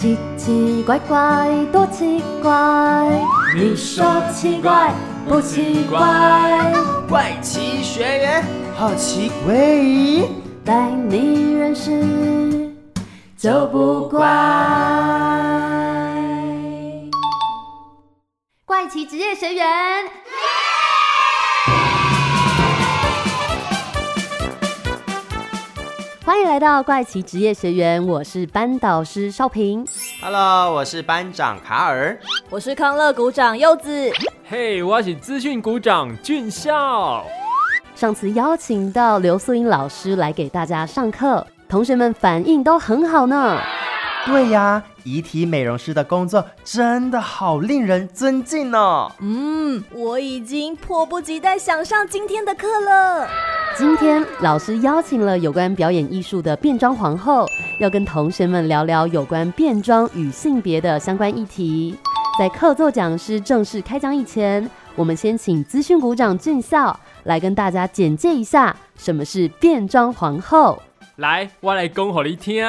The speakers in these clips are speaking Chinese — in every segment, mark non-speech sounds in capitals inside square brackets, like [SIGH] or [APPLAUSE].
奇奇怪怪，多奇怪！你说奇怪不奇怪？怪奇学员好奇怪，带你认识就不怪。怪奇职业学员。欢迎来到怪奇职业学员，我是班导师少平。Hello，我是班长卡尔。我是康乐股长柚子。嘿，我是资讯股长俊孝。上次邀请到刘素英老师来给大家上课，同学们反应都很好呢。对呀，遗体美容师的工作真的好令人尊敬哦。嗯，我已经迫不及待想上今天的课了。今天老师邀请了有关表演艺术的变装皇后，要跟同学们聊聊有关变装与性别的相关议题。在客座讲师正式开讲以前，我们先请资讯股长俊孝来跟大家简介一下什么是变装皇后。来，我来讲给你听。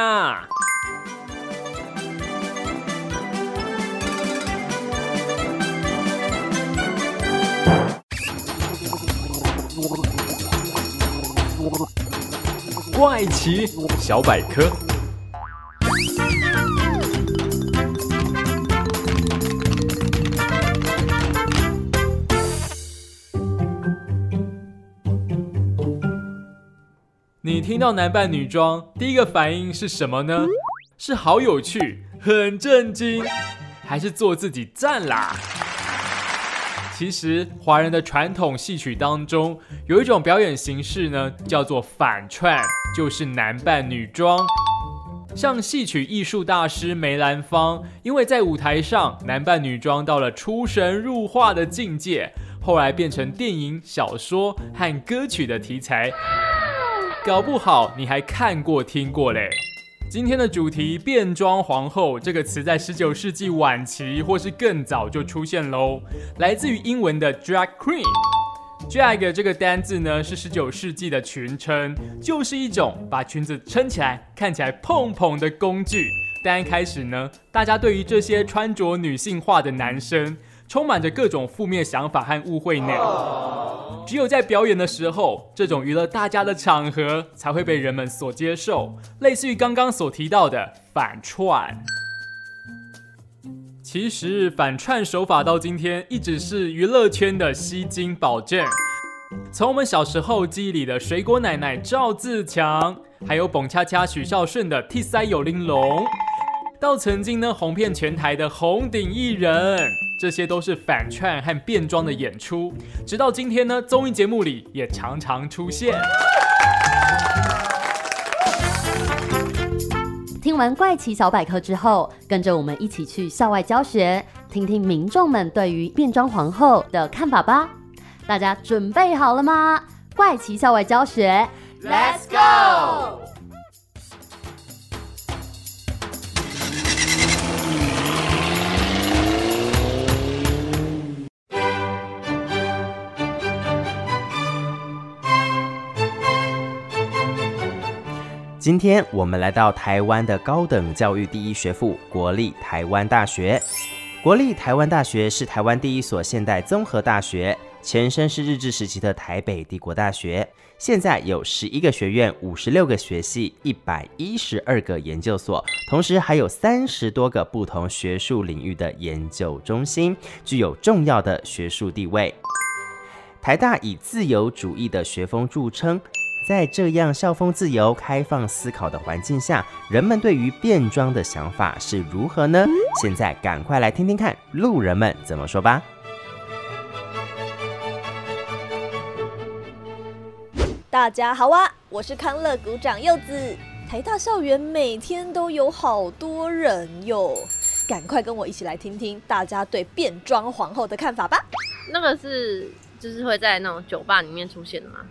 怪奇小百科。你听到男扮女装，第一个反应是什么呢？是好有趣、很震惊，还是做自己赞啦？其实，华人的传统戏曲当中，有一种表演形式呢，叫做反串，就是男扮女装。像戏曲艺术大师梅兰芳，因为在舞台上男扮女装到了出神入化的境界，后来变成电影、小说和歌曲的题材。搞不好你还看过、听过嘞。今天的主题“变装皇后”这个词，在十九世纪晚期或是更早就出现喽，来自于英文的 drag queen。drag 这个单字呢，是十九世纪的群称，就是一种把裙子撑起来、看起来蓬蓬的工具。但一开始呢，大家对于这些穿着女性化的男生，充满着各种负面想法和误会呢。只有在表演的时候，这种娱乐大家的场合才会被人们所接受，类似于刚刚所提到的反串。其实反串手法到今天一直是娱乐圈的吸金保证。从我们小时候记忆里的水果奶奶赵自强，还有蹦恰恰许孝顺的替塞有玲珑，到曾经呢红遍全台的红顶艺人。这些都是反串和变装的演出，直到今天呢，综艺节目里也常常出现。听完怪奇小百科之后，跟着我们一起去校外教学，听听民众们对于变装皇后的看法吧。大家准备好了吗？怪奇校外教学，Let's go！今天我们来到台湾的高等教育第一学府国立台湾大学。国立台湾大学是台湾第一所现代综合大学，前身是日治时期的台北帝国大学。现在有十一个学院、五十六个学系、一百一十二个研究所，同时还有三十多个不同学术领域的研究中心，具有重要的学术地位。台大以自由主义的学风著称。在这样校风自由、开放思考的环境下，人们对于变装的想法是如何呢？现在赶快来听听看路人们怎么说吧。大家好啊，我是康乐股长柚子。台大校园每天都有好多人哟，赶快跟我一起来听听大家对变装皇后的看法吧。那个是就是会在那种酒吧里面出现的吗？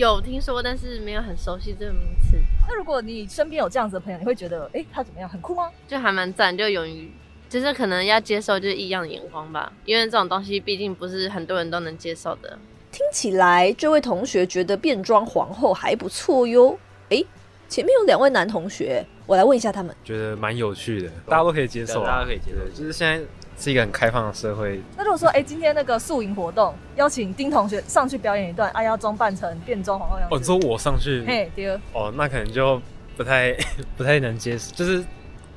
有听说，但是没有很熟悉这个名词。那如果你身边有这样子的朋友，你会觉得，哎、他怎么样，很酷吗？就还蛮赞，就勇于，就是可能要接受就是异样的眼光吧，因为这种东西毕竟不是很多人都能接受的。听起来这位同学觉得变装皇后还不错哟。哎，前面有两位男同学，我来问一下他们。觉得蛮有趣的，大家都可以接受啊，大家都可以接受就是现在是一个很开放的社会，那如果说，哎、今天那个宿营活动，邀请丁同学上去表演一段，啊，要装扮成变装皇后样子。哦，你说我上去，嘿，第二，哦，那可能就不太 [LAUGHS] 不太能接受，就是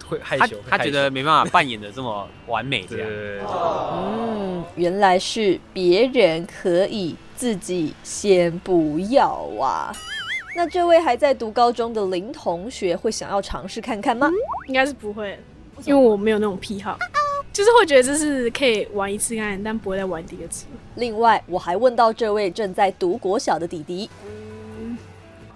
会害羞，他害羞觉得没办法扮演的这么完美，这对样。对对对嗯，原来是别人可以，自己先不要啊。那这位还在读高中的林同学会想要尝试看看吗？应该是不会，因为我没有那种癖好，就是会觉得这是可以玩一次看看，但不会再玩第二次。另外，我还问到这位正在读国小的弟弟，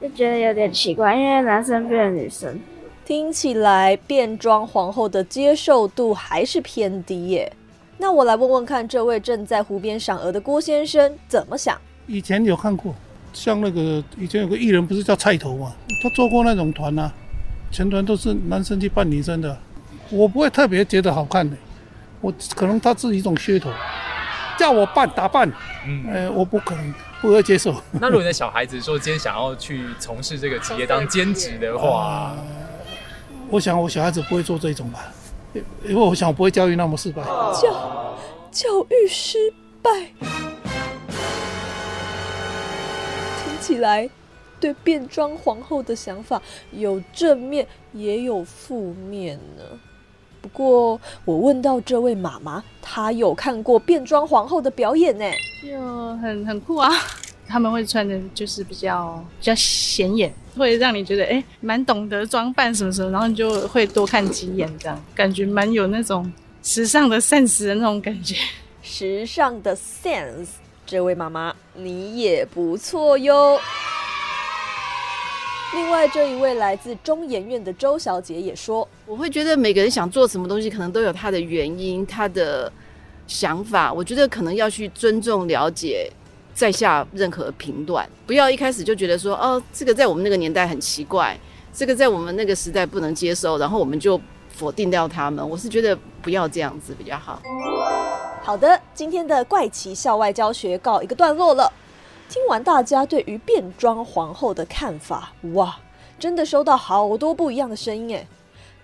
就觉得有点奇怪，因为男生变女生，听起来变装皇后的接受度还是偏低耶。那我来问问看，这位正在湖边赏鹅的郭先生怎么想？以前有看过，像那个以前有个艺人不是叫菜头嘛，他做过那种团啊，全团都是男生去扮女生的，我不会特别觉得好看的，我可能他是一种噱头，叫我扮打扮，嗯，呃，我不可能不会接受。[LAUGHS] 那如果你的小孩子说今天想要去从事这个职业当兼职的话，我想我小孩子不会做这种吧，因为我想我不会教育那么失败。教教育失败，听起来对变装皇后的想法有正面也有负面呢。不过我问到这位妈妈，她有看过变装皇后的表演呢。就很很酷啊！他们会穿的就是比较比较显眼，会让你觉得哎，蛮、懂得装扮什么什么，然后你就会多看几眼，这样感觉蛮有那种时尚的 sense 的那种感觉。时尚的 sense，这位妈妈你也不错哟。另外这一位来自中研院的周小姐也说，我会觉得每个人想做什么东西，可能都有他的原因，他的想法。我觉得可能要去尊重、了解，再下任何评断，不要一开始就觉得说，哦，这个在我们那个年代很奇怪，这个在我们那个时代不能接受，然后我们就否定掉他们。我是觉得不要这样子比较好。好的，今天的怪奇校外教学告一个段落了。听完大家对于变装皇后的看法，哇，真的收到好多不一样的声音诶。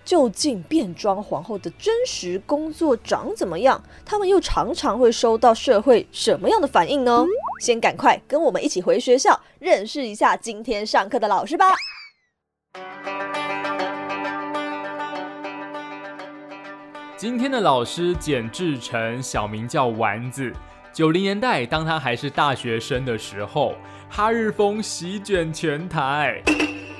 究竟变装皇后的真实工作长怎么样？他们又常常会收到社会什么样的反应呢？先赶快跟我们一起回学校，认识一下今天上课的老师吧。今天的老师简志成，小名叫丸子。九零年代，当他还是大学生的时候，哈日风席卷全台。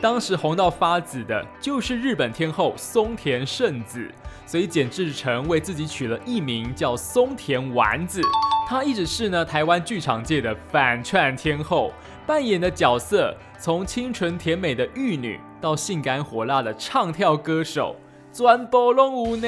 当时红到发紫的就是日本天后松田圣子，所以简志成为自己取了艺名叫松田丸子。她一直是呢台湾剧场界的反串天后，扮演的角色从清纯甜美的玉女到性感火辣的唱跳歌手，专波龙舞呢。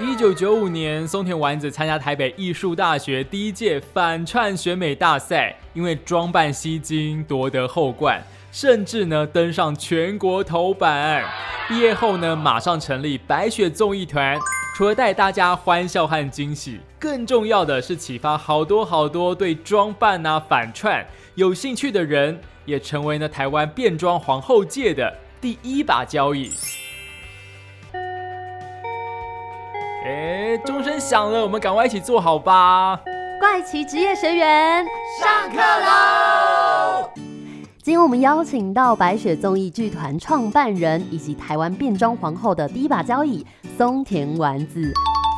一九九五年，松田丸子参加台北艺术大学第一届反串选美大赛，因为装扮吸睛夺得后冠，甚至呢登上全国头版。毕业后呢，马上成立白雪综艺团，除了带大家欢笑和惊喜，更重要的是启发好多好多对装扮啊反串有兴趣的人，也成为呢台湾变装皇后界的第一把交椅。哎，钟声响了，我们赶快一起坐好吧。怪奇职业学员上课喽！今天我们邀请到白雪综艺剧团创办人以及台湾变装皇后的第一把交椅松田丸子。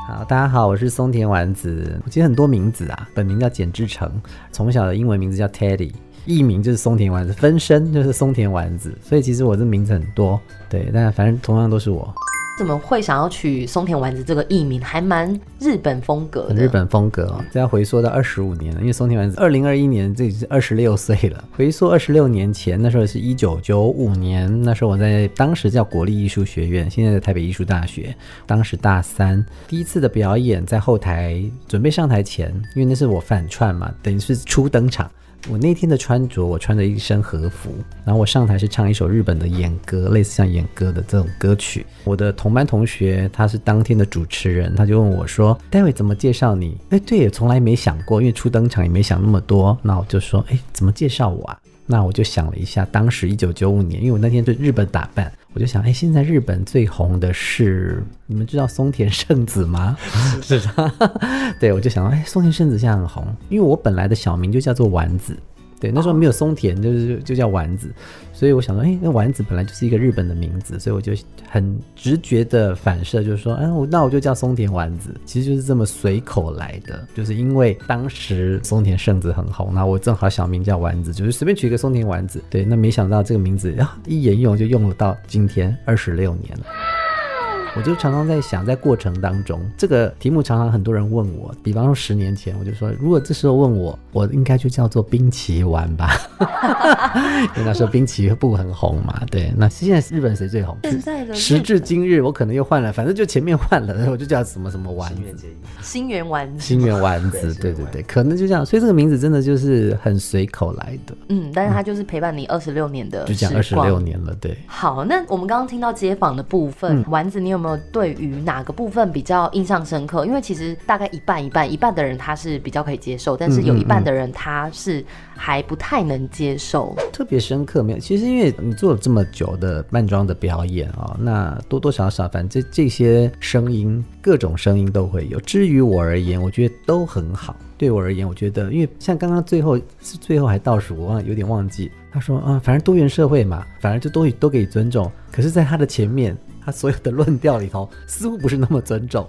好，大家好，我是松田丸子。我其实很多名字啊，本名叫简志成，从小的英文名字叫 Teddy，艺名就是松田丸子，分身就是松田丸子，所以其实我这名字很多，对，但反正同样都是我。怎么会想要取松田丸子这个艺名？还蛮日本风格的。日本风格哦，这要回溯到二十五年了，因为松田丸子二零二一年这已经是二十六岁了。回溯二十六年前，那时候是一九九五年，那时候我在当时叫国立艺术学院，现在在台北艺术大学，当时大三，第一次的表演在后台准备上台前，因为那是我反串嘛，等于是初登场。我那天的穿着，我穿着一身和服，然后我上台是唱一首日本的演歌，类似像演歌的这种歌曲。我的同班同学他是当天的主持人，他就问我说：“待会怎么介绍你？”哎，对，也从来没想过，因为初登场也没想那么多。那我就说：“哎，怎么介绍我啊？”那我就想了一下，当时一九九五年，因为我那天对日本打扮，我就想，哎，现在日本最红的是你们知道松田圣子吗？[LAUGHS] 是的，[LAUGHS] 对，我就想，哎，松田圣子现在很红，因为我本来的小名就叫做丸子。对，那时候没有松田，就是就叫丸子，所以我想说，哎，那丸子本来就是一个日本的名字，所以我就很直觉的反射，就是说，嗯，我那我就叫松田丸子，其实就是这么随口来的，就是因为当时松田圣子很红，那我正好小名叫丸子，就是随便取一个松田丸子，对，那没想到这个名字啊一沿用就用了到今天二十六年了。我就常常在想，在过程当中，这个题目常常很多人问我。比方说十年前，我就说，如果这时候问我，我应该就叫做冰崎丸吧，[LAUGHS] 因为那时候冰崎不很红嘛。对，那现在日本谁最红？现在的时至今日，我可能又换了，反正就前面换了，我就叫什么什么丸子，新源丸子，新源丸子，对对对，可能就这样。所以这个名字真的就是很随口来的。嗯，但是它就是陪伴你二十六年的，就讲二十六年了。对。好，那我们刚刚听到街访的部分，丸子，你有没有对于哪个部分比较印象深刻？因为其实大概一半一半，一半的人他是比较可以接受，但是有一半的人他是还不太能接受。特别深刻没有？其实因为你做了这么久的扮装的表演啊，那多多少少，反正这些声音，各种声音都会有。至于我而言，我觉得都很好。对我而言，我觉得，因为像刚刚最后是最后还倒数，我忘有点忘记。他说啊，反正多元社会嘛，反正就都都给予尊重。可是，在他的前面。他所有的论调里头似乎不是那么尊重，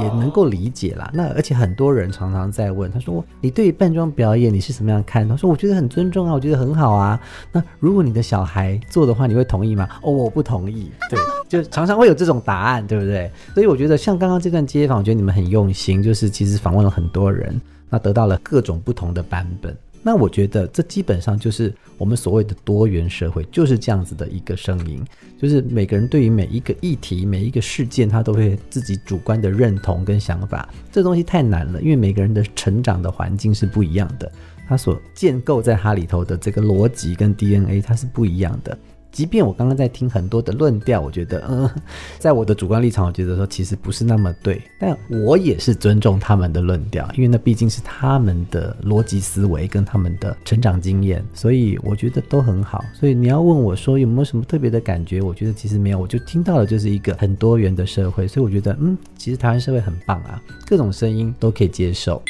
也能够理解啦。那而且很多人常常在问，他说：“你对于扮装表演你是什么样看？”他说：“我觉得很尊重啊，我觉得很好啊。”那如果你的小孩做的话，你会同意吗？哦，我不同意。对，就常常会有这种答案，对不对？所以我觉得像刚刚这段街访，我觉得你们很用心，就是其实访问了很多人，那得到了各种不同的版本。那我觉得这基本上就是我们所谓的多元社会，就是这样子的一个声音，就是每个人对于每一个议题、每一个事件，他都会自己主观的认同跟想法。这东西太难了，因为每个人的成长的环境是不一样的，他所建构在它里头的这个逻辑跟 DNA，它是不一样的。即便我刚刚在听很多的论调，我觉得，嗯，[LAUGHS] 在我的主观立场，我觉得说其实不是那么对，但我也是尊重他们的论调，因为那毕竟是他们的逻辑思维跟他们的成长经验，所以我觉得都很好。所以你要问我说有没有什么特别的感觉，我觉得其实没有，我就听到了就是一个很多元的社会，所以我觉得，嗯，其实台湾社会很棒啊，各种声音都可以接受。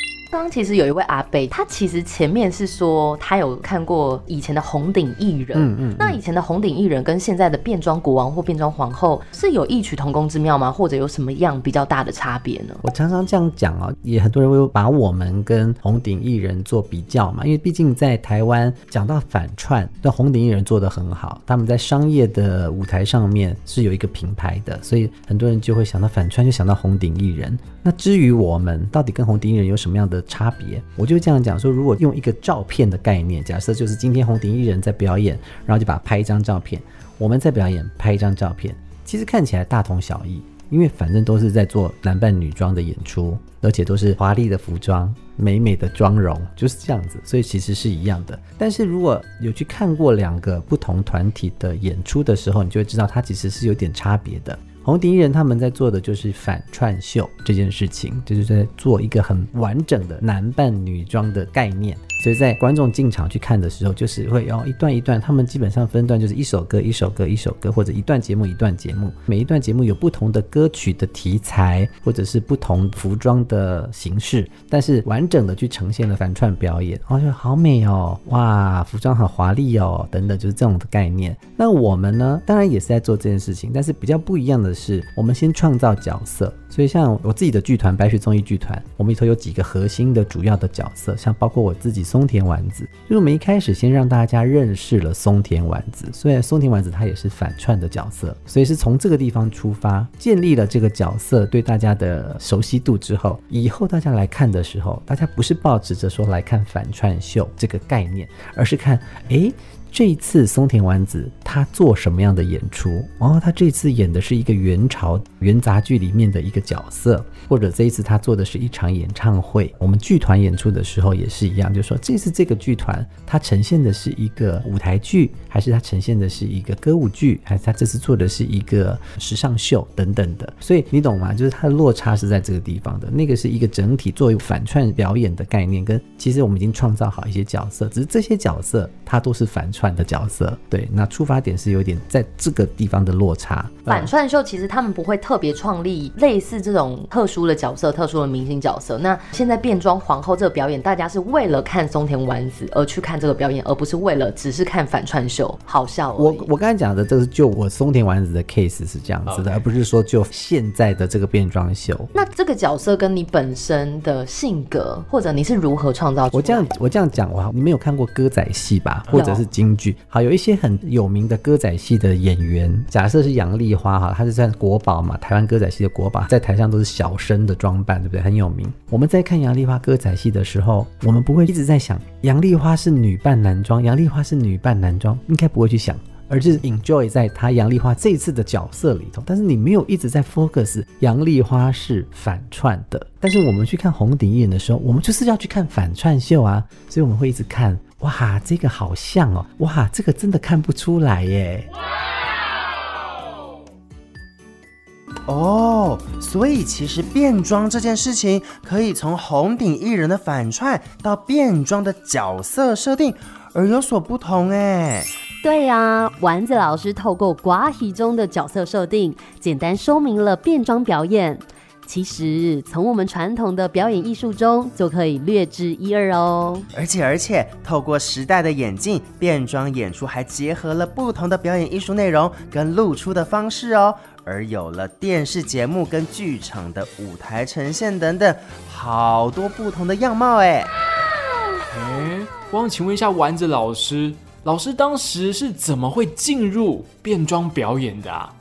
其实有一位阿贝，他其实前面是说他有看过以前的红顶艺人，嗯嗯，那以前的红顶艺人跟现在的变装国王或变装皇后是有异曲同工之妙吗？或者有什么样比较大的差别呢？我常常这样讲啊，也很多人会把我们跟红顶艺人做比较嘛，因为毕竟在台湾讲到反串，那红顶艺人做的很好，他们在商业的舞台上面是有一个品牌的，所以很多人就会想到反串，就想到红顶艺人。那至于我们到底跟红顶艺人有什么样的差别，我就这样讲说，如果用一个照片的概念，假设就是今天红顶艺人在表演，然后就把它拍一张照片，我们在表演拍一张照片，其实看起来大同小异，因为反正都是在做男扮女装的演出，而且都是华丽的服装、美美的妆容，就是这样子，所以其实是一样的。但是如果有去看过两个不同团体的演出的时候，你就会知道它其实是有点差别的。红顶艺人他们在做的就是反串秀这件事情，就是在做一个很完整的男扮女装的概念。所以在观众进场去看的时候，就是会要一段一段，他们基本上分段就是一首歌一首歌一首歌，或者一段节目一段节目。每一段节目有不同的歌曲的题材，或者是不同服装的形式，但是完整的去呈现了反串表演，哦，就好美哦，哇，服装好华丽哦，等等，就是这种的概念。那我们呢，当然也是在做这件事情，但是比较不一样的是，我们先创造角色。所以像我自己的剧团白雪综艺剧团，我们里头有几个核心的主要的角色，像包括我自己松田丸子，就是我们一开始先让大家认识了松田丸子。虽然松田丸子他也是反串的角色，所以是从这个地方出发，建立了这个角色对大家的熟悉度之后，以后大家来看的时候，大家不是抱持着说来看反串秀这个概念，而是看，诶。这一次松田丸子她做什么样的演出？哦，她这次演的是一个元朝元杂剧里面的一个角色，或者这一次她做的是一场演唱会。我们剧团演出的时候也是一样，就是说这次这个剧团它呈现的是一个舞台剧，还是它呈现的是一个歌舞剧，还是它这次做的是一个时尚秀等等的。所以你懂吗？就是它的落差是在这个地方的。那个是一个整体作为反串表演的概念，跟其实我们已经创造好一些角色，只是这些角色它都是反串的角色。对，那出发点是有点在这个地方的落差。反串秀其实他们不会特别创立类似这种特殊的角色、特殊的明星角色。那现在变装皇后这个表演，大家是为了看松田丸子而去看这个表演，而不是为了只是看反串秀好笑。我我刚才讲的这是就我松田丸子的 case 是这样子的，而不是说就现在的这个变装秀。那这个角色跟你本身的性格，或者你是如何创造？我这样我这样讲哇，你没有看过歌仔戏吧，或者是京剧？好，有一些很有名的歌仔戏的演员，假设是杨丽花哈，她是在国宝嘛，台湾歌仔戏的国宝，在台上都是小生的装扮，对不对？很有名。我们在看杨丽花歌仔戏的时候，我们不会一直在想杨丽花是女扮男装，杨丽花是女扮男装，应该不会去想。而是 enjoy 在她杨丽花这次的角色里头，但是你没有一直在 focus 杨丽花是反串的。但是我们去看红顶艺人的时候，我们就是要去看反串秀啊，所以我们会一直看，哇，这个好像哦，哇，这个真的看不出来耶。哦，所以其实变装这件事情，可以从红顶艺人的反串到变装的角色设定而有所不同哎。对呀，丸子老师透过瓜皮中的角色设定，简单说明了变装表演。其实从我们传统的表演艺术中就可以略知一二哦。而且而且，透过时代的演进，变装演出还结合了不同的表演艺术内容跟露出的方式哦，而有了电视节目跟剧场的舞台呈现等等，好多不同的样貌哎。哎，我想请问一下丸子老师。老师当时是怎么会进入变装表演的啊？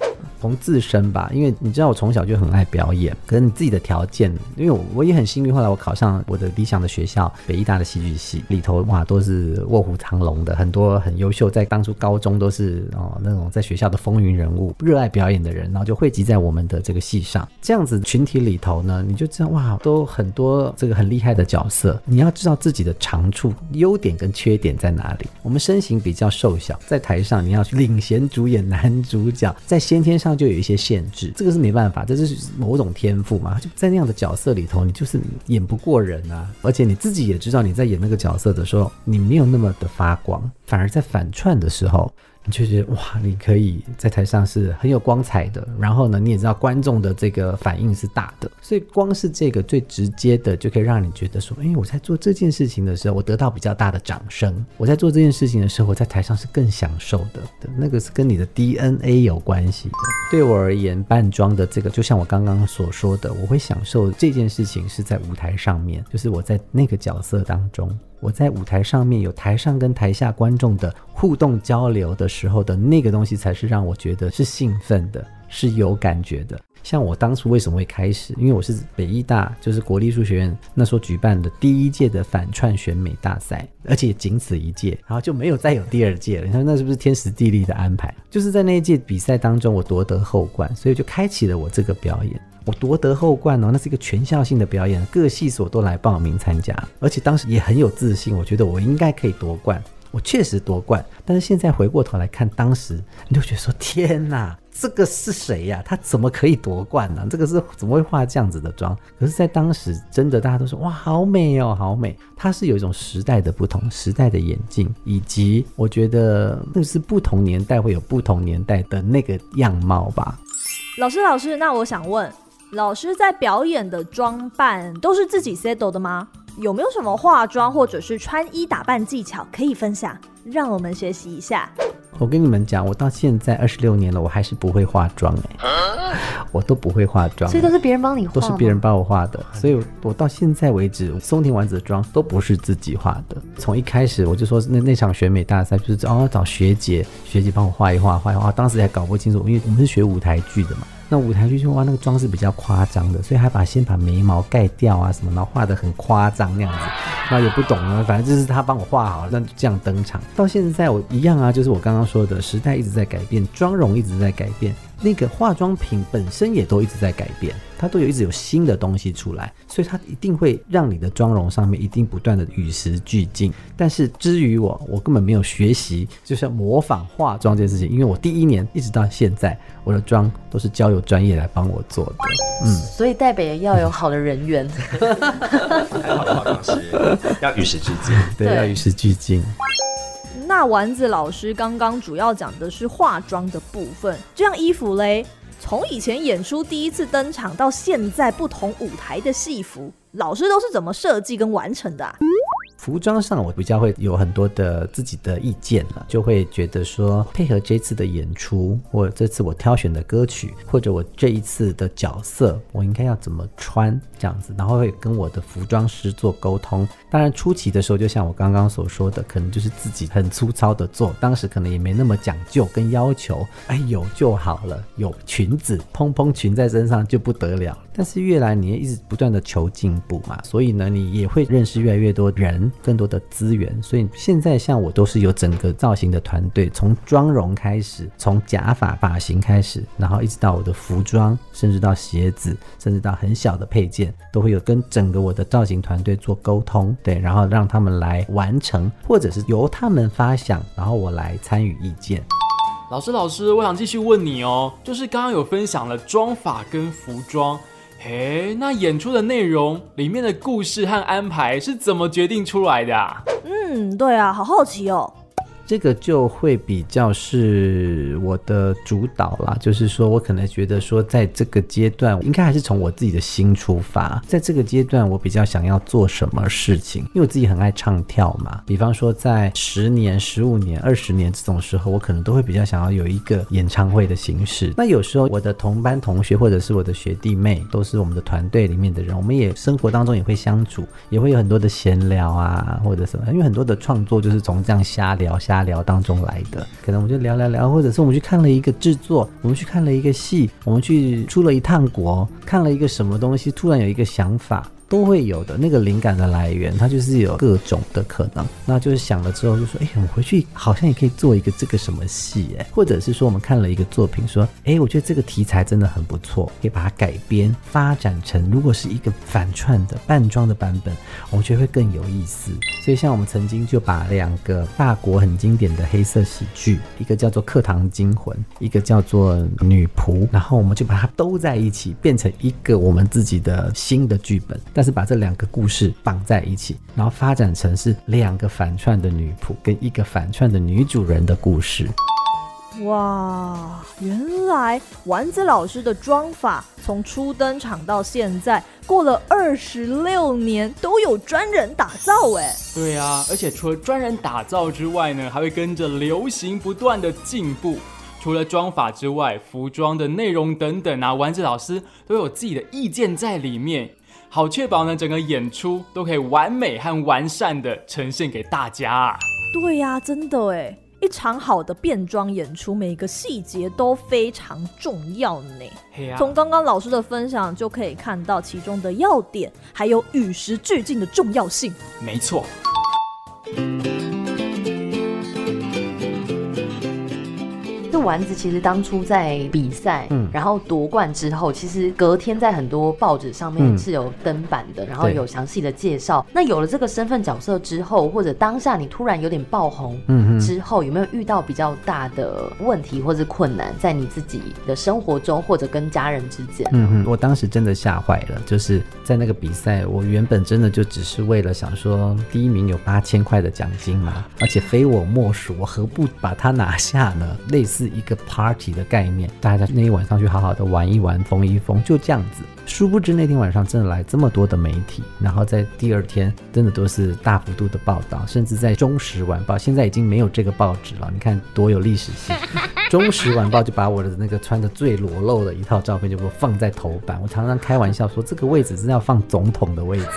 从自身吧，因为你知道我从小就很爱表演，可是你自己的条件，因为我我也很幸运，后来我考上我的理想的学校北艺大的戏剧系，里头哇都是卧虎藏龙的，很多很优秀，在当初高中都是哦那种在学校的风云人物，热爱表演的人，然后就汇集在我们的这个戏上，这样子群体里头呢，你就知道哇，都很多这个很厉害的角色，你要知道自己的长处、优点跟缺点在哪里。我们身形比较瘦小，在台上你要去领衔主演男主角，在先天上。就有一些限制，这个是没办法，这是某种天赋嘛？就在那样的角色里头，你就是演不过人啊，而且你自己也知道，你在演那个角色的时候，你没有那么的发光，反而在反串的时候。你就觉得哇，你可以在台上是很有光彩的，然后呢，你也知道观众的这个反应是大的，所以光是这个最直接的，就可以让你觉得说，哎，我在做这件事情的时候，我得到比较大的掌声；我在做这件事情的时候，我在台上是更享受的。那个是跟你的 DNA 有关系的。对我而言，扮装的这个，就像我刚刚所说的，我会享受这件事情是在舞台上面，就是我在那个角色当中。我在舞台上面有台上跟台下观众的互动交流的时候的那个东西，才是让我觉得是兴奋的，是有感觉的。像我当初为什么会开始？因为我是北艺大，就是国立艺术学院那时候举办的第一届的反串选美大赛，而且仅此一届，然后就没有再有第二届了。你看那是不是天时地利的安排？就是在那一届比赛当中，我夺得后冠，所以就开启了我这个表演。我夺得后冠哦，那是一个全校性的表演，各系所都来报名参加，而且当时也很有自信，我觉得我应该可以夺冠，我确实夺冠。但是现在回过头来看，当时你就觉得说：天哪，这个是谁呀？他怎么可以夺冠呢？这个是怎么会化这样子的妆？可是，在当时真的大家都说：哇，好美哦，好美！它是有一种时代的不同，时代的眼镜，以及我觉得那是不同年代会有不同年代的那个样貌吧。老师，老师，那我想问。老师在表演的装扮都是自己 settle 的吗？有没有什么化妆或者是穿衣打扮技巧可以分享，让我们学习一下？我跟你们讲，我到现在二十六年了，我还是不会化妆哎，我都不会化妆，所以都是别人帮你化，都是别人帮我化的，所以我到现在为止，松田丸子的妆都不是自己化的。从一开始我就说那那场选美大赛就是哦找学姐，学姐帮我画一画，画一画，当时还搞不清楚，因为我们是学舞台剧的嘛。那舞台剧就哇，那个妆是比较夸张的，所以还把先把眉毛盖掉啊什么，然后画的很夸张那样子，那也不懂啊，反正就是他帮我画好了，那就这样登场。到现在我一样啊，就是我刚刚说的，时代一直在改变，妆容一直在改变，那个化妆品本身也都一直在改变，它都有一直有新的东西出来，所以它一定会让你的妆容上面一定不断的与时俱进。但是至于我，我根本没有学习，就是模仿化妆这件事情，因为我第一年一直到现在，我的妆都是交由专业来帮我做的。嗯，所以代表要有好的人缘，太好的化妆师要与时俱进，对要与时俱进。那丸子老师刚刚主要讲的是化妆的部分，这样衣服嘞，从以前演出第一次登场到现在不同舞台的戏服，老师都是怎么设计跟完成的啊？服装上我比较会有很多的自己的意见了，就会觉得说配合这次的演出，或这次我挑选的歌曲，或者我这一次的角色，我应该要怎么穿这样子，然后会跟我的服装师做沟通。当然初期的时候，就像我刚刚所说的，可能就是自己很粗糙的做，当时可能也没那么讲究跟要求，哎有就好了，有裙子蓬蓬裙在身上就不得了。但是越来你也一直不断的求进步嘛，所以呢，你也会认识越来越多人，更多的资源。所以现在像我都是有整个造型的团队，从妆容开始，从假发发型开始，然后一直到我的服装，甚至到鞋子，甚至到很小的配件，都会有跟整个我的造型团队做沟通，对，然后让他们来完成，或者是由他们发想，然后我来参与意见。老师，老师，我想继续问你哦，就是刚刚有分享了妆法跟服装，诶，那演出的内容里面的故事和安排是怎么决定出来的啊？嗯，对啊，好好奇哦。这个就会比较是我的主导啦，就是说我可能觉得说，在这个阶段，应该还是从我自己的心出发，在这个阶段，我比较想要做什么事情，因为我自己很爱唱跳嘛。比方说，在十年、十五年、二十年这种时候，我可能都会比较想要有一个演唱会的形式。那有时候我的同班同学或者是我的学弟妹，都是我们的团队里面的人，我们也生活当中也会相处，也会有很多的闲聊啊，或者什么，因为很多的创作就是从这样瞎聊瞎尬聊当中来的。可能我们就聊聊聊，或者是我们去看了一个制作，我们去看了一个戏，我们去出了一趟国，看了一个什么东西，突然有一个想法。都会有的那个灵感的来源，它就是有各种的可能。那就是想了之后就说，哎，我们回去好像也可以做一个这个什么戏，哎，或者是说我们看了一个作品，说，哎，我觉得这个题材真的很不错，可以把它改编发展成，如果是一个反串的扮装的版本，我觉得会更有意思。所以像我们曾经就把两个法国很经典的黑色喜剧，一个叫做《课堂惊魂》，一个叫做《女仆》，然后我们就把它都在一起，变成一个我们自己的新的剧本。但是把这两个故事绑在一起，然后发展成是两个反串的女仆跟一个反串的女主人的故事。哇，原来丸子老师的妆法从初登场到现在，过了二十六年，都有专人打造哎。对啊，而且除了专人打造之外呢，还会跟着流行不断的进步。除了妆法之外，服装的内容等等啊，丸子老师都有自己的意见在里面，好确保呢整个演出都可以完美和完善的呈现给大家啊。对呀、真的哎，一场好的变装演出，每个细节都非常重要呢。从刚刚老师的分享就可以看到其中的要点，还有与时俱进的重要性。没错。这丸子其实当初在比赛，嗯然后夺冠之后，其实隔天在很多报纸上面嗯是有登版的，然后有详细的介绍。那有了这个身份角色之后，或者当下你突然有点爆红，嗯哼之后有没有遇到比较大的问题或是困难，在你自己的生活中或者跟家人之间？嗯嗯，我当时真的吓坏了，就是在那个比赛，我原本真的就只是为了想说第一名有八千块的奖金嘛，而且非我莫属，我何不把它拿下呢？类似一个 party 的概念，大家那一晚上去好好的玩一玩，疯一疯，就这样子。殊不知那天晚上真的来这么多的媒体，然后在第二天真的都是大幅度的报道，甚至在《中时晚报》，现在已经没有这个报纸了，你看多有历史性。[LAUGHS] 中时晚报就把我的那个穿的最裸露的一套照片就给我放在头版，我常常开玩笑说这个位置是要放总统的位置。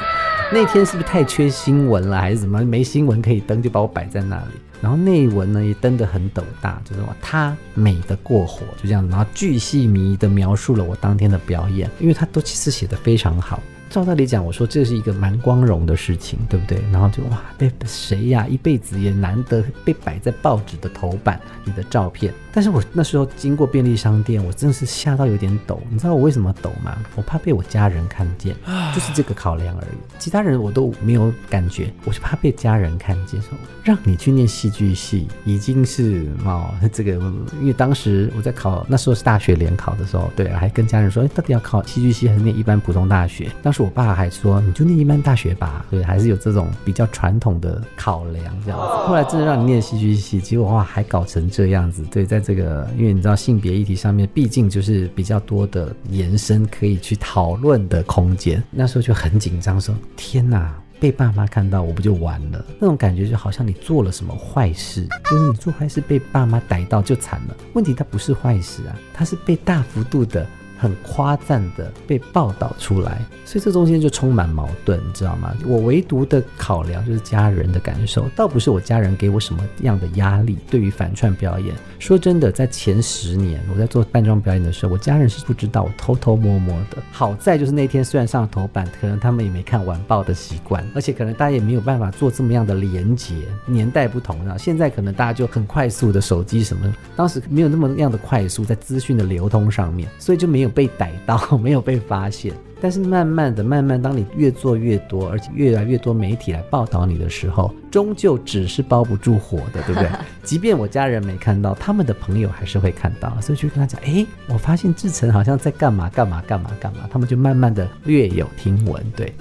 那天是不是太缺新闻了，还是怎么没新闻可以登，就把我摆在那里。然后内文呢也登得很斗大，就是说她美得过火，就这样，然后巨细靡遗的描述了我当天的表演，因为她都其实写得非常好。照道理讲，我说这是一个蛮光荣的事情，对不对？然后就哇，被谁呀？一辈子也难得被摆在报纸的头版，你的照片。但是我那时候经过便利商店，我真的是吓到有点抖。你知道我为什么抖吗？我怕被我家人看见，就是这个考量而已。其他人我都没有感觉，我就怕被家人看见。说让你去念戏剧系，已经是哦，这个因为当时我在考那时候是大学联考的时候，对，还跟家人说，哎，到底要考戏剧系还是念一般普通大学？当时我爸还说，你就念一般大学吧，对，还是有这种比较传统的考量这样子。后来真的让你念戏剧系，结果哇，还搞成这样子。对，在这个因为你知道性别议题上面，毕竟就是比较多的延伸可以去讨论的空间，那时候就很紧张，说天哪！被爸妈看到，我不就完了？那种感觉就好像你做了什么坏事，就是你做坏事被爸妈逮到就惨了。问题它不是坏事啊，它是被大幅度的。很夸赞的被报道出来，所以这中间就充满矛盾，你知道吗？我唯独的考量就是家人的感受，倒不是我家人给我什么样的压力。对于反串表演，说真的，在前十年我在做扮装表演的时候，我家人是不知道我偷偷摸摸的。好在就是那天虽然上了头版，可能他们也没看晚报的习惯，而且可能大家也没有办法做这么样的连接。年代不同啊，现在可能大家就很快速的手机什么，当时没有那么样的快速在资讯的流通上面，所以就没有。被逮到 [LAUGHS] 没有被发现，但是慢慢的、慢慢，当你越做越多，而且越来越多媒体来报道你的时候，终究纸是包不住火的，对不对？[LAUGHS] 即便我家人没看到，他们的朋友还是会看到，所以就跟他讲：哎，我发现志成好像在干嘛干嘛干嘛干嘛，他们就慢慢的略有听闻，对。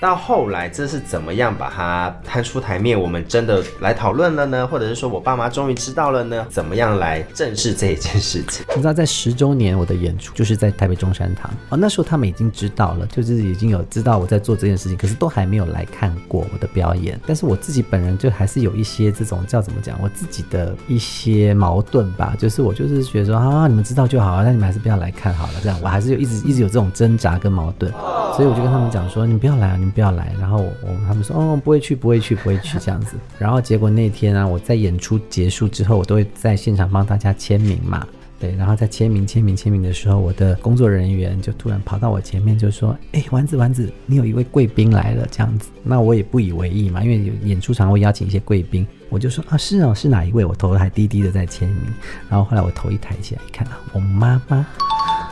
到后来，这是怎么样把它摊出台面？我们真的来讨论了呢？或者是说我爸妈终于知道了呢？怎么样来正视这一件事情？你知道，在十周年我的演出就是在台北中山堂哦，那时候他们已经知道了，就是已经有知道我在做这件事情，可是都还没有来看过我的表演。但是我自己本人就还是有一些这种叫怎么讲，我自己的一些矛盾吧，就是我就是觉得说啊，你们知道就好，那你们还是不要来看好了。这样我还是有一直一直有这种挣扎跟矛盾，所以我就跟他们讲说，你不要来啊，你们。不要来，然后我他们说哦不会去不会去不会去这样子，然后结果那天呢，我在演出结束之后，我都会在现场帮大家签名嘛，对，然后在签名签名签名的时候，我的工作人员就突然跑到我前面就说，哎丸子丸子，你有一位贵宾来了这样子，那我也不以为意嘛，因为有演出场会邀请一些贵宾，我就说啊是哦是哪一位，我头还低低的在签名，然后后来我头一抬起来一看啊，我妈妈。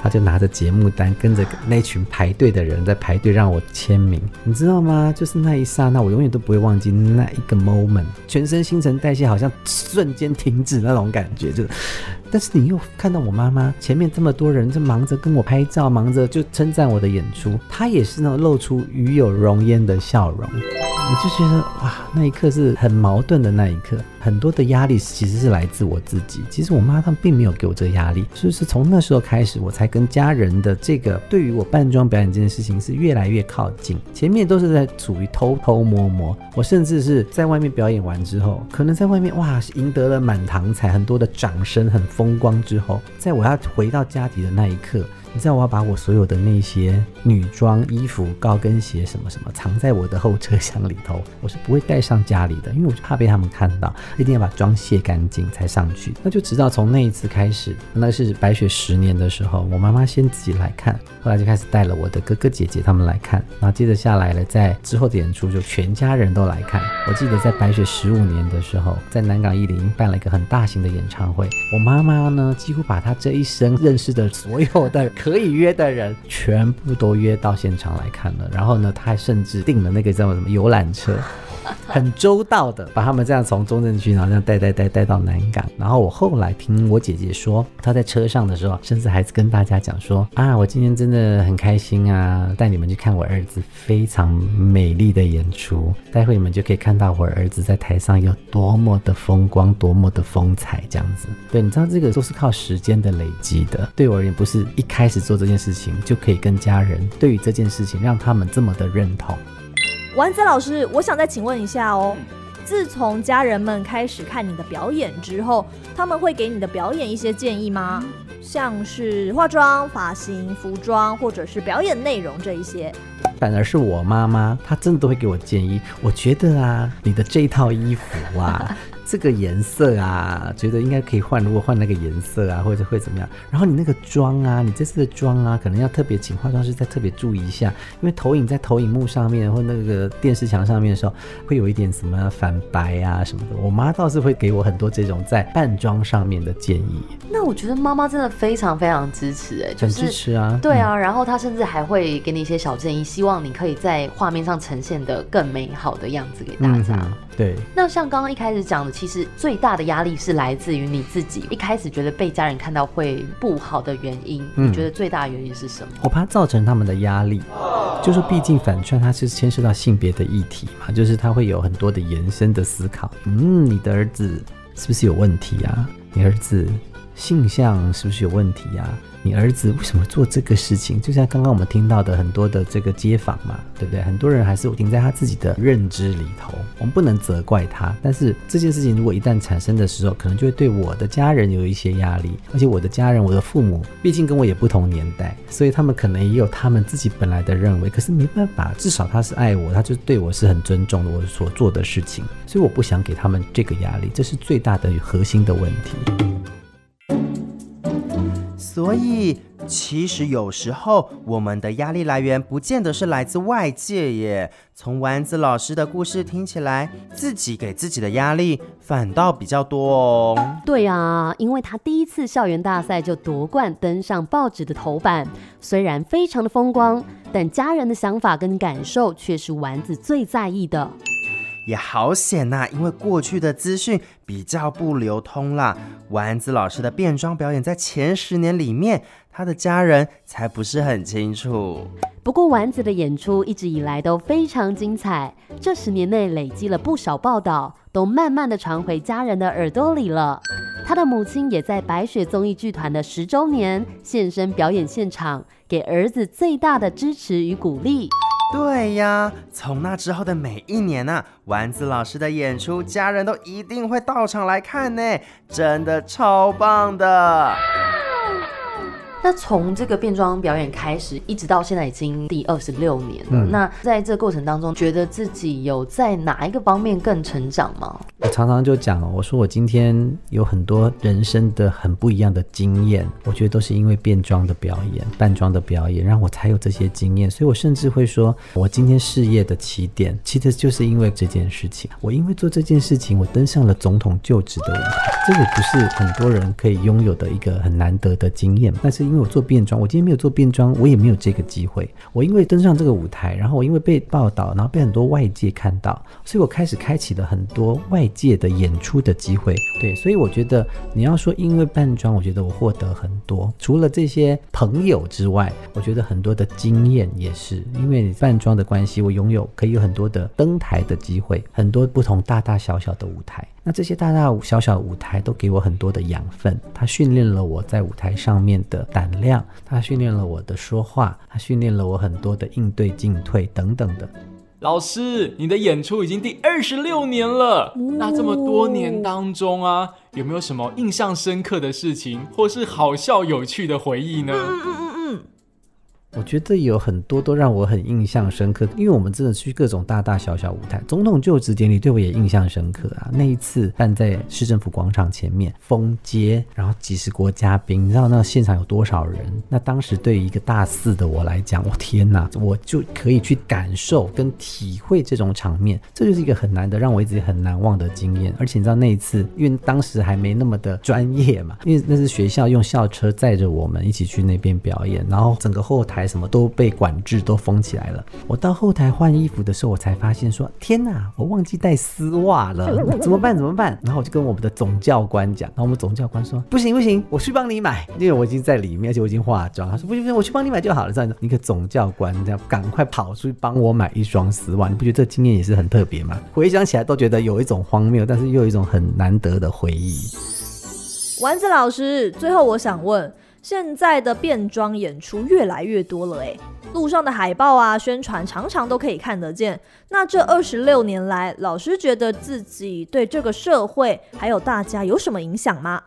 他就拿着节目单，跟着那群排队的人在排队让我签名，你知道吗？就是那一刹那，我永远都不会忘记那一个 moment，全身新陈代谢好像瞬间停止那种感觉，就。但是你又看到我妈妈前面这么多人在忙着跟我拍照，忙着就称赞我的演出，她也是那种露出与有容焉的笑容，我就觉得哇，那一刻是很矛盾的那一刻，很多的压力其实是来自我自己。其实我妈他们并没有给我这个压力，所以是从那时候开始，我才跟家人的这个对于我扮装表演这件事情是越来越靠近。前面都是在处于偷偷摸摸，我甚至是在外面表演完之后，可能在外面哇赢得了满堂彩，很多的掌声，很疯。风光之后，在我要回到家里的那一刻。你知道我要把我所有的那些女装、衣服、高跟鞋什么什么藏在我的后车厢里头，我是不会带上家里的，因为我就怕被他们看到，一定要把妆卸干净才上去。那就直到从那一次开始，那是白雪十年的时候，我妈妈先自己来看，后来就开始带了我的哥哥姐姐他们来看，然后接着下来了，在之后的演出就全家人都来看。我记得在白雪十五年的时候，在南港艺林办了一个很大型的演唱会，我妈妈呢几乎把她这一生认识的所有的。可以约的人全部都约到现场来看了，然后呢，他还甚至订了那个叫什么游览车。很周到的把他们这样从中正区，然后这样带带带带到南港。然后我后来听我姐姐说，她在车上的时候，甚至还跟大家讲说：“啊，我今天真的很开心啊，带你们去看我儿子非常美丽的演出。待会你们就可以看到我儿子在台上有多么的风光，多么的风采，这样子。对，你知道这个都是靠时间的累积的。对我而言，不是一开始做这件事情就可以跟家人对于这件事情让他们这么的认同。”丸子老师，我想再请问一下哦。自从家人们开始看你的表演之后，他们会给你的表演一些建议吗？像是化妆、发型、服装，或者是表演内容这一些？反而是我妈妈，她真的都会给我建议。我觉得啊，你的这套衣服啊。[LAUGHS] 这个颜色啊，觉得应该可以换，如果换那个颜色啊，或者会怎么样？然后你那个妆啊，你这次的妆啊，可能要特别请化妆师再特别注意一下，因为投影在投影幕上面或那个电视墙上面的时候，会有一点什么反白啊什么的。我妈倒是会给我很多这种在扮妆上面的建议，那我觉得妈妈真的非常非常支持，哎，就很支持啊。对啊，然后她甚至还会给你一些小建议，希望你可以在画面上呈现的更美好的样子给大嗯，家。嗯对。那像刚刚一开始讲的，其实最大的压力是来自于你自己一开始觉得被家人看到会不好的原因。嗯你觉得最大的原因是什么？我怕造成他们的压力，就是毕竟反串它是牵涉到性别的议题嘛，就是它会有很多的延伸的思考。嗯，你的儿子是不是有问题啊？你儿子性向是不是有问题啊？你儿子为什么做这个事情？就像刚刚我们听到的很多的这个街访嘛，对不对？很多人还是停在他自己的认知里头，我们不能责怪他。但是这件事情如果一旦产生的时候，可能就会对我的家人有一些压力，而且我的家人，我的父母，毕竟跟我也不同年代，所以他们可能也有他们自己本来的认为。可是没办法，至少他是爱我，他就对我是很尊重的，我所做的事情，所以我不想给他们这个压力，这是最大的核心的问题。所以，其实有时候我们的压力来源不见得是来自外界耶。从丸子老师的故事听起来，自己给自己的压力反倒比较多哦。对啊，因为他第一次校园大赛就夺冠，登上报纸的头版，虽然非常的风光，但家人的想法跟感受却是丸子最在意的。也好险呐、因为过去的资讯比较不流通啦。丸子老师的变装表演在前十年里面，他的家人才不是很清楚。不过丸子的演出一直以来都非常精彩，这十年内累积了不少报道，都慢慢的传回家人的耳朵里了。他的母亲也在白雪综艺剧团的十周年现身表演现场，给儿子最大的支持与鼓励。对呀，从那之后的每一年啊，丸子老师的演出，家人都一定会到场来看呢，真的超棒的。那从这个变装表演开始，一直到现在已经第二十六年了。嗯那在这个过程当中，觉得自己有在哪一个方面更成长吗？我常常就讲哦，我说我今天有很多人生的很不一样的经验，我觉得都是因为变装的表演、扮装的表演，让我才有这些经验。所以我甚至会说，我今天事业的起点，其实就是因为这件事情。我因为做这件事情，我登上了总统就职的舞台，这也不是很多人可以拥有的一个很难得的经验。但是因为我做变装，我今天没有做变装，我也没有这个机会。我因为登上这个舞台，然后我因为被报道，然后被很多外界看到，所以我开始开启了很多外界的演出的机会。对，所以我觉得你要说因为扮装，我觉得我获得很多。除了这些朋友之外，我觉得很多的经验也是因为你扮装的关系，我拥有可以有很多的登台的机会，很多不同大大小小的舞台。那这些大大小小舞台都给我很多的养分，它训练了我在舞台上面的胆量，它训练了我的说话，它训练了我很多的应对进退等等的。老师，你的演出已经第二十六年了，那这么多年当中啊，有没有什么印象深刻的事情，或是好笑有趣的回忆呢？嗯嗯嗯，我觉得有很多都让我很印象深刻，因为我们真的去各种大大小小舞台，总统就职典礼对我也印象深刻啊。那一次办在市政府广场前面封街，然后几十国嘉宾，你知道那现场有多少人？那当时对于一个大四的我来讲，我天哪，我就可以去感受跟体会这种场面，这就是一个很难的，让我一直很难忘的经验。而且你知道那一次，因为当时还没那么的专业嘛，因为那是学校用校车载着我们一起去那边表演，然后整个后台什么都被管制，都封起来了。我到后台换衣服的时候，我才发现说，天哪，我忘记带丝袜了，怎么办？怎么办？然后我就跟我们的总教官讲，然后我们总教官说，不行不行，我去帮你买，因为我已经在里面，而且我已经化妆。他说不行不行，我去帮你买就好了。这样子，一个总教官这样赶快跑出去帮我买一双丝袜，你不觉得这经验也是很特别吗？回想起来都觉得有一种荒谬，但是又有一种很难得的回忆。丸子老师，最后我想问，现在的变装演出越来越多了，哎，路上的海报啊、宣传常常都可以看得见。那这二十六年来，老师觉得自己对这个社会还有大家有什么影响吗？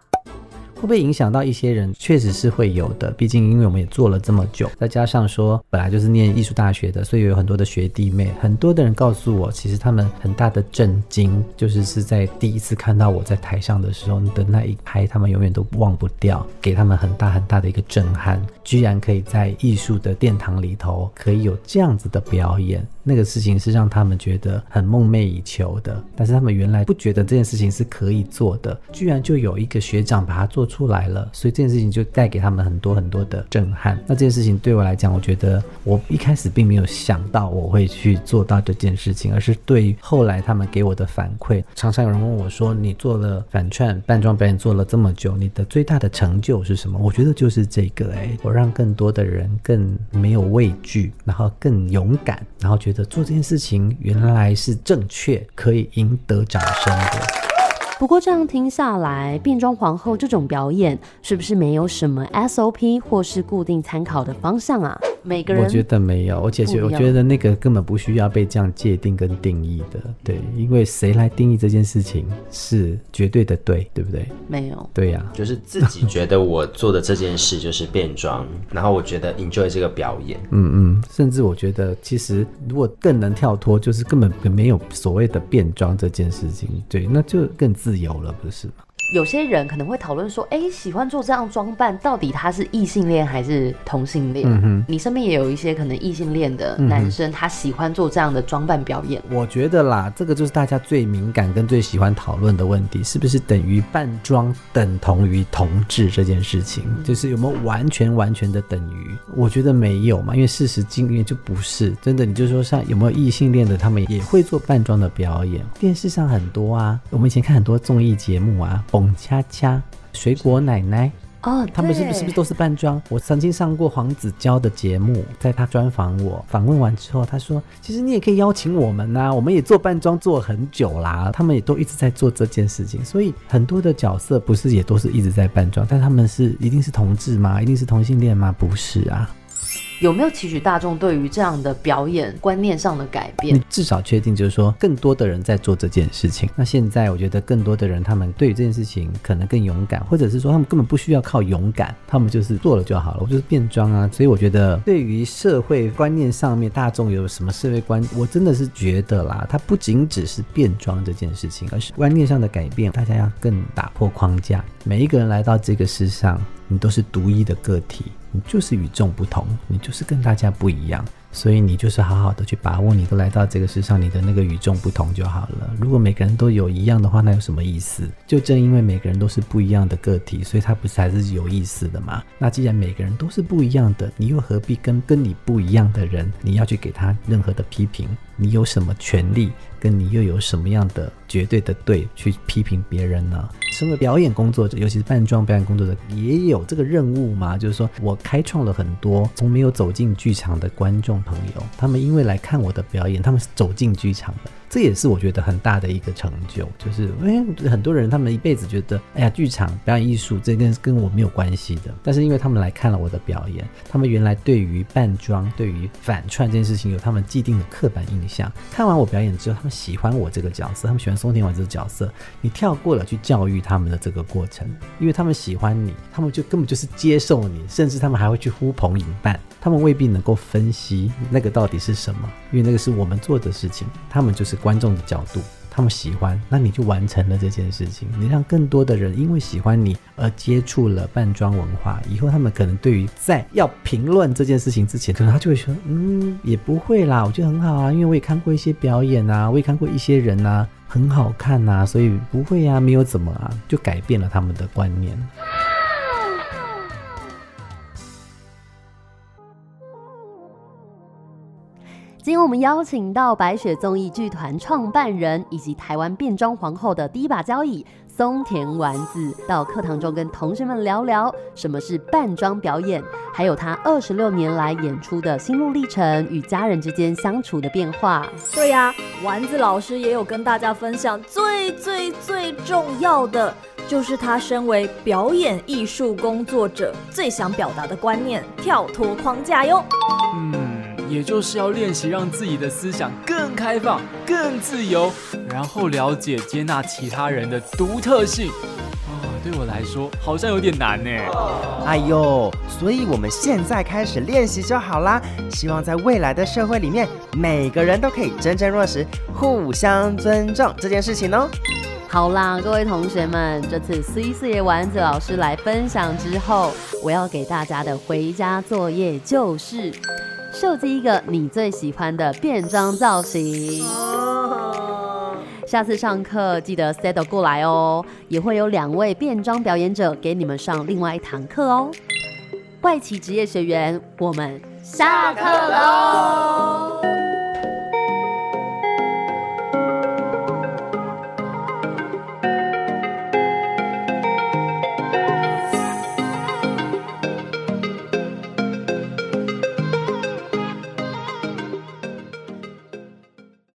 会不会影响到一些人？确实是会有的，毕竟因为我们也做了这么久，再加上说本来就是念艺术大学的，所以有很多的学弟妹，很多的人告诉我，其实他们很大的震惊，就是是在第一次看到我在台上的时候的那一拍，他们永远都忘不掉，给他们很大很大的一个震撼，居然可以在艺术的殿堂里头可以有这样子的表演，那个事情是让他们觉得很梦寐以求的，但是他们原来不觉得这件事情是可以做的，居然就有一个学长把它做出来了，所以这件事情就带给他们很多很多的震撼。那这件事情对我来讲，我觉得我一开始并没有想到我会去做到这件事情，而是对后来他们给我的反馈，常常有人问我说：“你做了反串扮装表演做了这么久，你的最大的成就是什么？”我觉得就是这个，哎，我让更多的人更没有畏惧，然后更勇敢，然后觉得做这件事情原来是正确，可以赢得掌声的。不过这样听下来，变装皇后这种表演是不是没有什么 SOP 或是固定参考的方向啊？每个人我觉得没有，而且我觉得那个根本不需要被这样界定跟定义的，对，因为谁来定义这件事情是绝对的对，对不对？没有，对呀，就是自己觉得我做的这件事就是变装，然后我觉得 enjoy 这个表演，[LAUGHS] 嗯嗯，甚至我觉得其实如果更能跳脱，就是根本没有所谓的变装这件事情，对，那就更。自由了，不是吗？有些人可能会讨论说，哎，喜欢做这样装扮，到底他是异性恋还是同性恋？嗯哼，你身边也有一些可能异性恋的男生，他喜欢做这样的装扮表演。我觉得啦，这个就是大家最敏感跟最喜欢讨论的问题，是不是等于扮装等同于同志这件事情？就是有没有完全完全的等于？我觉得没有嘛，因为事实经验就不是真的。你就说像有没有异性恋的，他们也会做扮装的表演，电视上很多啊，我们以前看很多综艺节目啊。蹦恰恰，水果奶奶哦，他们是不是不是都是扮装？我曾经上过黄子佼的节目，在他专访我，访问完之后，他说：“其实你也可以邀请我们呐，我们也做扮装做很久啦，他们也都一直在做这件事情。所以很多的角色不是也都是一直在扮装，但他们是一定是同志吗？一定是同性恋吗？不是啊。”有没有期许大众对于这样的表演观念上的改变？你至少确定就是说，更多的人在做这件事情。那现在我觉得更多的人，他们对于这件事情可能更勇敢，或者是说他们根本不需要靠勇敢，他们就是做了就好了。我就是变装啊，所以我觉得对于社会观念上面，大众有什么社会观，我真的是觉得啦，它不仅只是变装这件事情，而是观念上的改变。大家要更打破框架，每一个人来到这个世上，你都是独一的个体。就是与众不同，你就是跟大家不一样，所以你就是好好的去把握，你都来到这个世上，你的那个与众不同就好了。如果每个人都有一样的话，那有什么意思？就正因为每个人都是不一样的个体，所以他不是还是有意思的吗？那既然每个人都是不一样的，你又何必跟跟你不一样的人，你要去给他任何的批评？你有什么权利？跟你又有什么样的绝对的对去批评别人呢？身为表演工作者，尤其是扮装表演工作者，也有这个任务嘛？就是说我开创了很多从没有走进剧场的观众朋友，他们因为来看我的表演，他们是走进剧场的。这也是我觉得很大的一个成就，就是因为很多人他们一辈子觉得，哎呀，剧场表演艺术这跟跟我没有关系的。但是因为他们来看了我的表演，他们原来对于扮装、对于反串这件事情有他们既定的刻板印象。看完我表演之后，他们喜欢我这个角色，他们喜欢松田丸这个角色。你跳过了去教育他们的这个过程，因为他们喜欢你，他们就根本就是接受你，甚至他们还会去呼朋引伴。他们未必能够分析那个到底是什么，因为那个是我们做的事情，他们就是观众的角度，他们喜欢，那你就完成了这件事情。你让更多的人因为喜欢你而接触了扮装文化，以后他们可能对于在要评论这件事情之前，可能他就会说，嗯，也不会啦，我觉得很好啊，因为我也看过一些表演啊，我也看过一些人啊，很好看呐，所以不会啊，没有怎么啊，就改变了他们的观念。今天我们邀请到白雪综艺剧团创办人以及台湾变装皇后的第一把交椅松田丸子，到课堂中跟同学们聊聊什么是扮装表演，还有她二十六年来演出的心路历程与家人之间相处的变化。对呀，丸子老师也有跟大家分享最最最重要的，就是他身为表演艺术工作者最想表达的观念：跳脱框架哟。嗯。也就是要练习让自己的思想更开放、更自由，然后了解、接纳其他人的独特性。哦，对我来说好像有点难呢。哎呦，所以我们现在开始练习就好啦。希望在未来的社会里面，每个人都可以真正落实互相尊重这件事情哦。好啦，各位同学们，这次 C 四爷丸子老师来分享之后，我要给大家的回家作业就是设计一个你最喜欢的变装造型。下次上课记得 set 过来哦，也会有两位变装表演者给你们上另外一堂课哦。怪奇职业学员，我们下课喽。